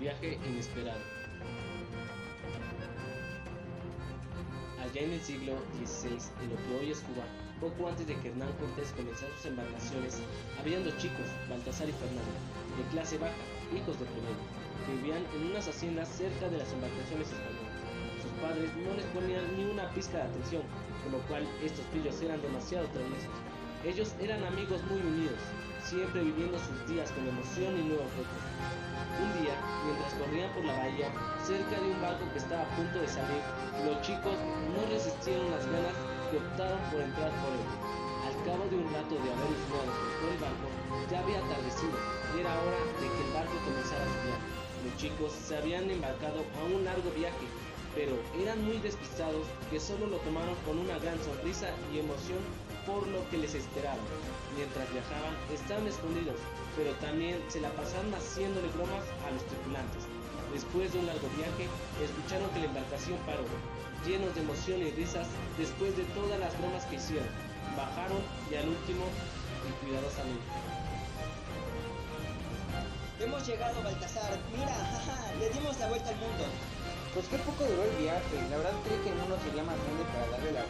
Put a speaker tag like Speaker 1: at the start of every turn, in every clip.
Speaker 1: viaje inesperado. Allá en el siglo XVI, en lo que hoy es Cuba, poco antes de que Hernán Cortés comenzara sus embarcaciones, habían dos chicos, Baltasar y Fernando, de clase baja, hijos de primero, que vivían en unas haciendas cerca de las embarcaciones españolas. Sus padres no les ponían ni una pizca de atención, por lo cual estos pillos eran demasiado traviesos. Ellos eran amigos muy unidos, siempre viviendo sus días con emoción y nuevos retos. Un día, mientras corrían por la bahía, cerca de un barco que estaba a punto de salir, los chicos no resistieron las ganas y optaron por entrar por él. Al cabo de un rato de haber husmeado por el barco, ya había atardecido y era hora de que el barco comenzara su viaje. Los chicos se habían embarcado a un largo viaje, pero eran muy despistados que solo lo tomaron con una gran sonrisa y emoción por lo que les esperaba. Mientras viajaban, estaban escondidos, pero también se la pasaron haciéndole bromas a los tripulantes. Después de un largo viaje, escucharon que la embarcación paró, llenos de emoción y risas después de todas las bromas que hicieron. Bajaron y al último, y cuidadosamente.
Speaker 2: Hemos llegado, Baltasar. Mira, jaja, le dimos la vuelta al mundo.
Speaker 3: Pues qué poco duró el viaje. La verdad creí que el mundo sería más grande para darle la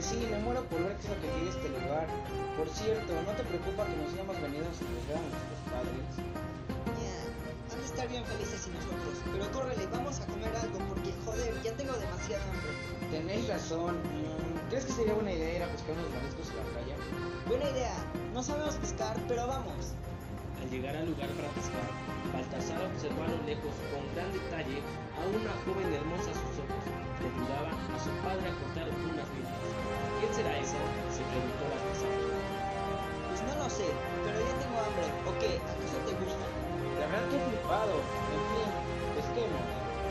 Speaker 2: que
Speaker 3: sí, me muero por ver qué es lo que tiene este lugar. Por cierto, ¿no te preocupa que nos hayamos venido a sorprender a nuestros padres?
Speaker 2: Ya, han de estar bien felices sin nosotros. Pero córrele, vamos a comer algo porque, joder, ya tengo demasiada hambre.
Speaker 3: Tenéis razón. ¿Crees que sería buena idea ir a pescar unos mariscos en la playa?
Speaker 2: Buena idea. No sabemos pescar, pero vamos.
Speaker 1: Al llegar al lugar para pescar, Baltasar observó a lo lejos con gran detalle a una joven hermosa a sus ojos, que ayudaba a su padre a cortar unas vidas. ¿Quién será esa? se preguntó Baltasar.
Speaker 2: Pues no lo sé, pero ya tengo hambre. ¿O qué? ¿Acaso te gusta?
Speaker 3: La verdad que he flipado. En fin, pesquemos.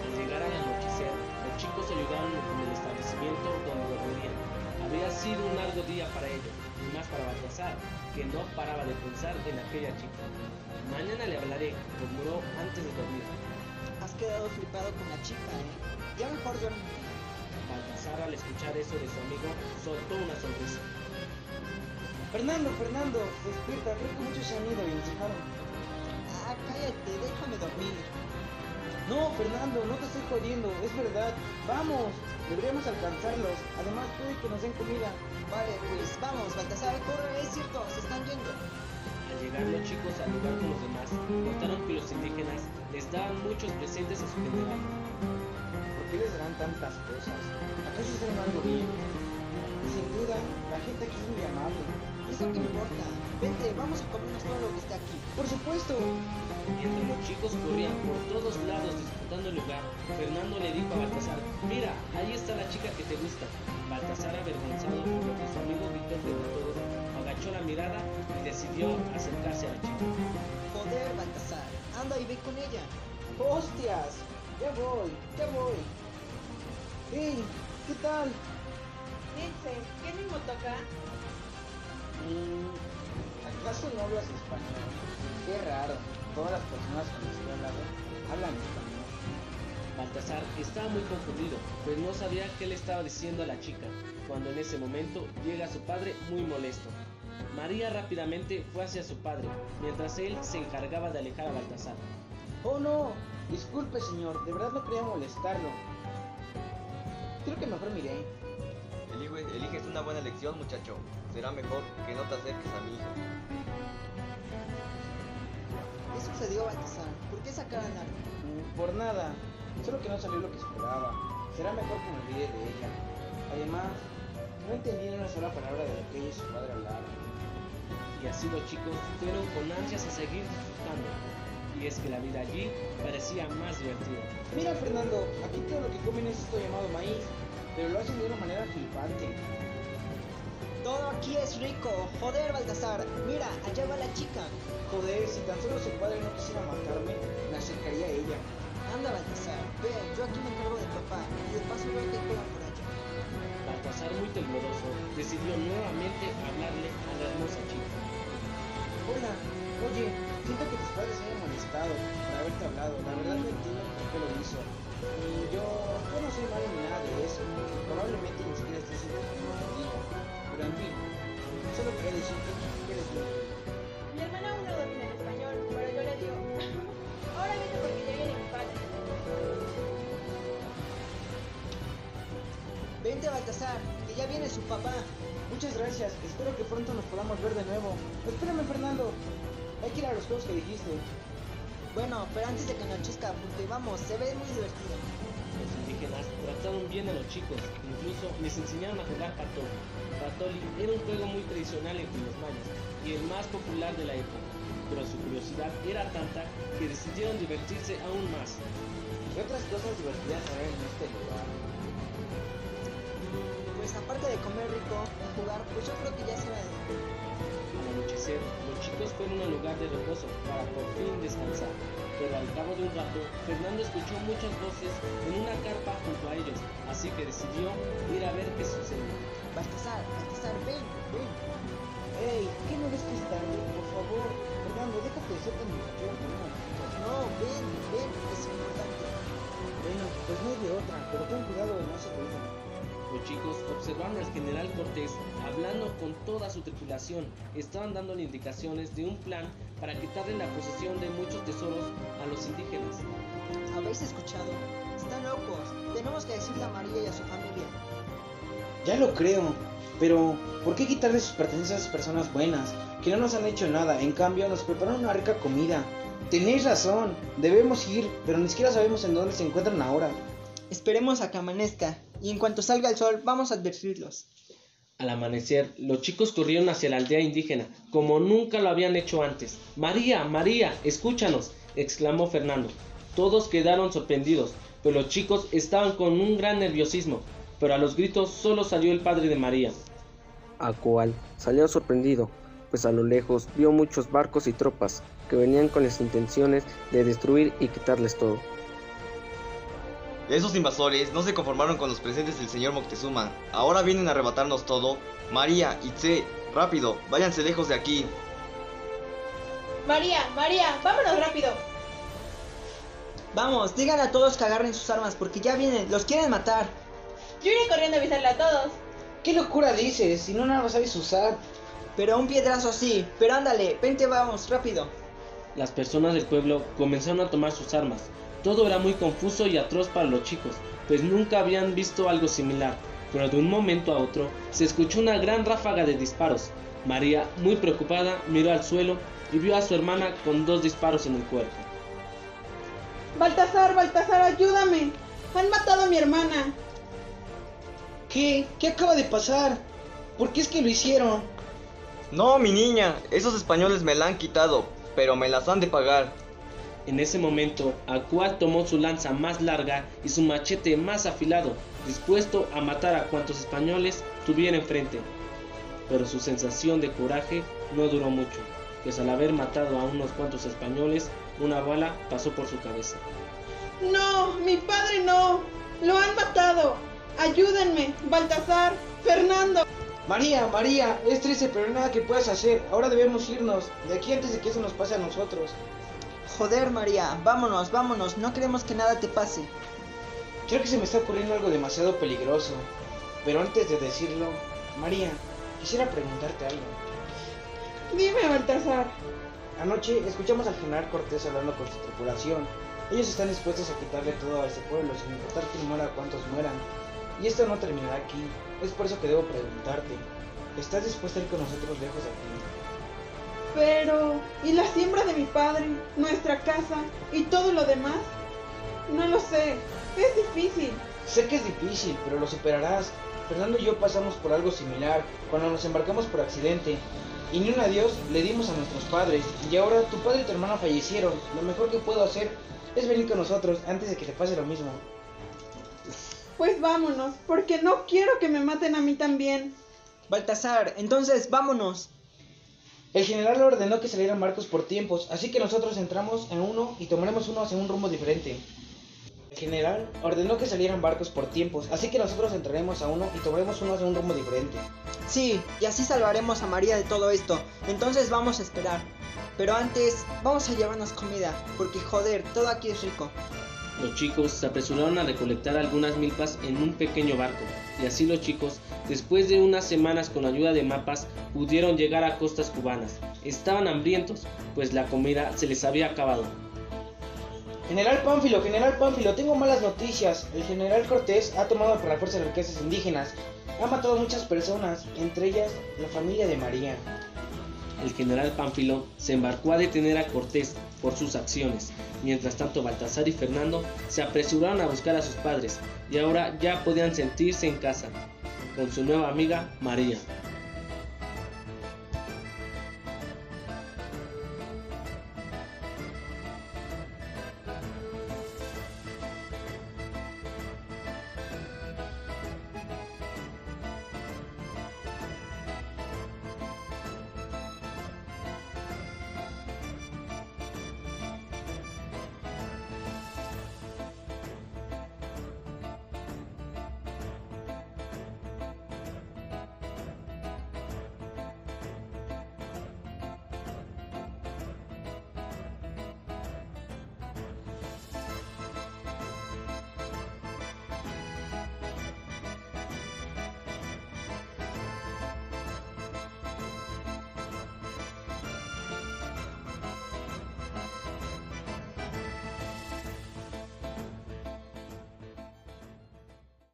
Speaker 1: Al llegar al anochecer, los chicos se ayudaron en el establecimiento donde dormirían. Había sido un largo día para ellos, y más para Baltasar, que no paraba de pensar en aquella chica. Mañana le hablaré, murmuró antes de dormir.
Speaker 2: Has quedado flipado con la chica, ¿eh? Ya mejor duerme.
Speaker 1: Baltasar, al escuchar eso de su amigo, soltó una sonrisa.
Speaker 3: Fernando, Fernando, despierta. Creo que muchos se han ido y nos dejaron.
Speaker 2: Ah, cállate, déjame dormir.
Speaker 3: No, Fernando, no te estoy jodiendo. Es verdad. Vamos. Deberíamos alcanzarlos. Además, puede que nos den comida.
Speaker 2: Vale, pues vamos, Baltasar, corre, es cierto, se están yendo.
Speaker 1: Al llegar los chicos al lugar con los demás, notaron que los indígenas les daban muchos presentes a su general.
Speaker 3: ¿Por qué les darán tantas cosas? ¿Acaso hicieron algo bien? Sin duda, la gente aquí es muy amable.
Speaker 2: ¿Eso qué importa? Vente, vamos a comernos todo lo que está aquí.
Speaker 3: Por supuesto.
Speaker 1: Mientras los chicos corrían por todos lados disputando el lugar, Fernando le dijo a Baltasar, mira, ahí está la chica que te gusta. Baltasar, avergonzado por lo que su amigo frente a todos, agachó la mirada y decidió acercarse a la chica.
Speaker 2: Joder, Baltasar, anda y ve con ella.
Speaker 3: ¡Hostias! Ya voy, ya voy. ¡Hey! ¿Qué tal?
Speaker 4: Dice, ¿qué mismo toca?
Speaker 3: ¿Acaso no hablas español? Qué raro. Todas las personas con las que he hablado hablan español.
Speaker 1: Baltasar estaba muy confundido, pues no sabía qué le estaba diciendo a la chica, cuando en ese momento llega su padre muy molesto. María rápidamente fue hacia su padre, mientras él se encargaba de alejar a Baltasar.
Speaker 3: ¡Oh no! Disculpe señor, de verdad no quería molestarlo. Creo que mejor miré.
Speaker 5: Elige, eliges una buena elección, muchacho. Será mejor que no te acerques a mi hijo.
Speaker 2: ¿Qué sucedió, Baltasar? ¿Por qué sacaron algo?
Speaker 3: Mm, Por nada, solo que no salió lo que esperaba. Será mejor que me olvide de ella. Además, no entendí una sola palabra de lo que ella y su padre hablaban.
Speaker 1: Y así los chicos fueron con ansias a seguir disfrutando. Y es que la vida allí parecía más divertida.
Speaker 3: Mira Fernando, aquí todo lo que comen es esto llamado maíz, pero lo hacen de una manera flipante.
Speaker 2: Todo aquí es rico. Joder, Baltasar. Mira, allá va la chica.
Speaker 3: Joder, si tan solo su padre no quisiera matarme, me acercaría a ella.
Speaker 2: Anda, Baltasar. Ve, yo aquí me encargo de papá. Y de paso veo que juegan por allá.
Speaker 1: Baltasar, muy tembloroso, decidió nuevamente hablarle a la hermosa chica.
Speaker 3: Hola, oye, siento que tus padres se hayan contestado, por haberte hablado. La verdad no entiendo porque lo hizo. Y yo, yo no soy malo ni nada de eso. Probablemente ni siquiera estés en Pero en fin, solo quería decirte que eres tú.
Speaker 4: Mi hermana aún no domina el español, pero yo le digo, ahora viene porque ya viene mi padre.
Speaker 2: Vente a Baltasar, que ya viene su papá.
Speaker 3: Muchas gracias, espero que pronto nos podamos ver de nuevo. Espérame, Fernando. Hay que ir a los juegos que dijiste.
Speaker 2: Bueno, pero antes de que anochezca, porque vamos, se ve muy divertido.
Speaker 1: Los indígenas trataron bien a los chicos, incluso les enseñaron a jugar patoli. Patoli era un juego muy tradicional entre los mayas y el más popular de la época, pero su curiosidad era tanta que decidieron divertirse aún más.
Speaker 3: ¿Qué otras cosas divertidas hay en este lugar?
Speaker 2: Pues aparte de comer rico y jugar, pues yo creo que ya será de dormir.
Speaker 1: Al anochecer, los chicos fueron al lugar de reposo para por fin descansar. Pero al cabo de un rato, Fernando escuchó muchas voces en una carpa junto a ellos, así que decidió ir a ver qué sucedía.
Speaker 2: Baltasar, Baltasar, ven, ven.
Speaker 3: Ey, ¿qué no ves que? Por favor, Fernando, déjate por un momentito.
Speaker 2: No, ven, ven, es importante.
Speaker 3: Bueno, pues no hay de otra, pero ten cuidado
Speaker 1: Los chicos observaron al general Cortés hablando con toda su tripulación. Estaban dándole indicaciones de un plan para quitarle la posesión de muchos tesoros a los indígenas.
Speaker 2: ¿Habéis escuchado? Están locos. Tenemos que decirle a María y a su familia.
Speaker 3: Ya lo creo, pero ¿por qué quitarle sus pertenencias a esas personas buenas, que no nos han hecho nada? En cambio, nos prepararon una rica comida. Tenéis razón, debemos ir, pero ni siquiera sabemos en dónde se encuentran ahora.
Speaker 2: Esperemos a que amanezca, y en cuanto salga el sol, vamos a advertirlos.
Speaker 1: Al amanecer, los chicos corrieron hacia la aldea indígena, como nunca lo habían hecho antes. María, María, escúchanos, exclamó Fernando. Todos quedaron sorprendidos, pero los chicos estaban con un gran nerviosismo. Pero a los gritos solo salió el padre de María.
Speaker 6: a cual salió sorprendido, pues a lo lejos vio muchos barcos y tropas que venían con las intenciones de destruir y quitarles todo.
Speaker 5: Esos invasores no se conformaron con los presentes del señor Moctezuma. Ahora vienen a arrebatarnos todo. María, Itze, rápido, váyanse lejos de aquí.
Speaker 4: María, María, vámonos rápido.
Speaker 2: Vamos, digan a todos que agarren sus armas, porque ya vienen, los quieren matar.
Speaker 4: Yo iré corriendo a avisarle a todos.
Speaker 3: ¿Qué locura dices? Si no nada lo sabes usar.
Speaker 2: Pero un piedrazo sí. Pero ándale, vente, vamos, rápido.
Speaker 1: Las personas del pueblo comenzaron a tomar sus armas. Todo era muy confuso y atroz para los chicos, pues nunca habían visto algo similar. Pero de un momento a otro se escuchó una gran ráfaga de disparos. María, muy preocupada, miró al suelo y vio a su hermana con dos disparos en el cuerpo.
Speaker 4: Baltasar, Baltasar, ayúdame. Han matado a mi hermana.
Speaker 3: ¿Qué? ¿Qué acaba de pasar? ¿Por qué es que lo hicieron?
Speaker 5: No, mi niña, esos españoles me la han quitado, pero me las han de pagar.
Speaker 1: En ese momento, Acual tomó su lanza más larga y su machete más afilado, dispuesto a matar a cuantos españoles tuviera enfrente. Pero su sensación de coraje no duró mucho, pues al haber matado a unos cuantos españoles, una bala pasó por su cabeza.
Speaker 4: No, mi padre no. Lo han matado. Ayúdenme, Baltasar, Fernando.
Speaker 3: María, María, es triste, pero no hay nada que puedas hacer. Ahora debemos irnos de aquí antes de que eso nos pase a nosotros.
Speaker 2: Joder, María, vámonos, vámonos, no queremos que nada te pase.
Speaker 3: Creo que se me está ocurriendo algo demasiado peligroso. Pero antes de decirlo, María, quisiera preguntarte algo.
Speaker 4: Dime, Baltasar.
Speaker 3: Anoche escuchamos al general Cortés hablando con su tripulación. Ellos están dispuestos a quitarle todo a ese pueblo, sin importar quién muera o cuántos mueran. Y esto no terminará aquí. Es por eso que debo preguntarte. ¿Estás dispuesta a ir con nosotros lejos de aquí?
Speaker 4: Pero, ¿y la siembra de mi padre? ¿Nuestra casa? ¿Y todo lo demás? No lo sé. Es difícil.
Speaker 3: Sé que es difícil, pero lo superarás. Fernando y yo pasamos por algo similar cuando nos embarcamos por accidente. Y ni un adiós le dimos a nuestros padres. Y ahora tu padre y tu hermana fallecieron. Lo mejor que puedo hacer es venir con nosotros antes de que te pase lo mismo.
Speaker 4: Pues vámonos, porque no quiero que me maten a mí también.
Speaker 2: Baltasar, entonces vámonos.
Speaker 3: El general ordenó que salieran barcos por tiempos, así que nosotros entramos en uno y tomaremos uno hacia un rumbo diferente. El general ordenó que salieran barcos por tiempos, así que nosotros entraremos a uno y tomaremos uno hacia un rumbo diferente.
Speaker 2: Sí, y así salvaremos a María de todo esto. Entonces vamos a esperar. Pero antes, vamos a llevarnos comida, porque joder, todo aquí es rico.
Speaker 1: Los chicos se apresuraron a recolectar algunas milpas en un pequeño barco, y así los chicos, después de unas semanas con ayuda de mapas, pudieron llegar a costas cubanas. Estaban hambrientos, pues la comida se les había acabado.
Speaker 3: General Pánfilo, General Pánfilo, tengo malas noticias. El general Cortés ha tomado por la fuerza riquezas indígenas. Ha matado a muchas personas, entre ellas la familia de María.
Speaker 1: El general Pánfilo se embarcó a detener a Cortés por sus acciones. Mientras tanto, Baltasar y Fernando se apresuraron a buscar a sus padres y ahora ya podían sentirse en casa con su nueva amiga María.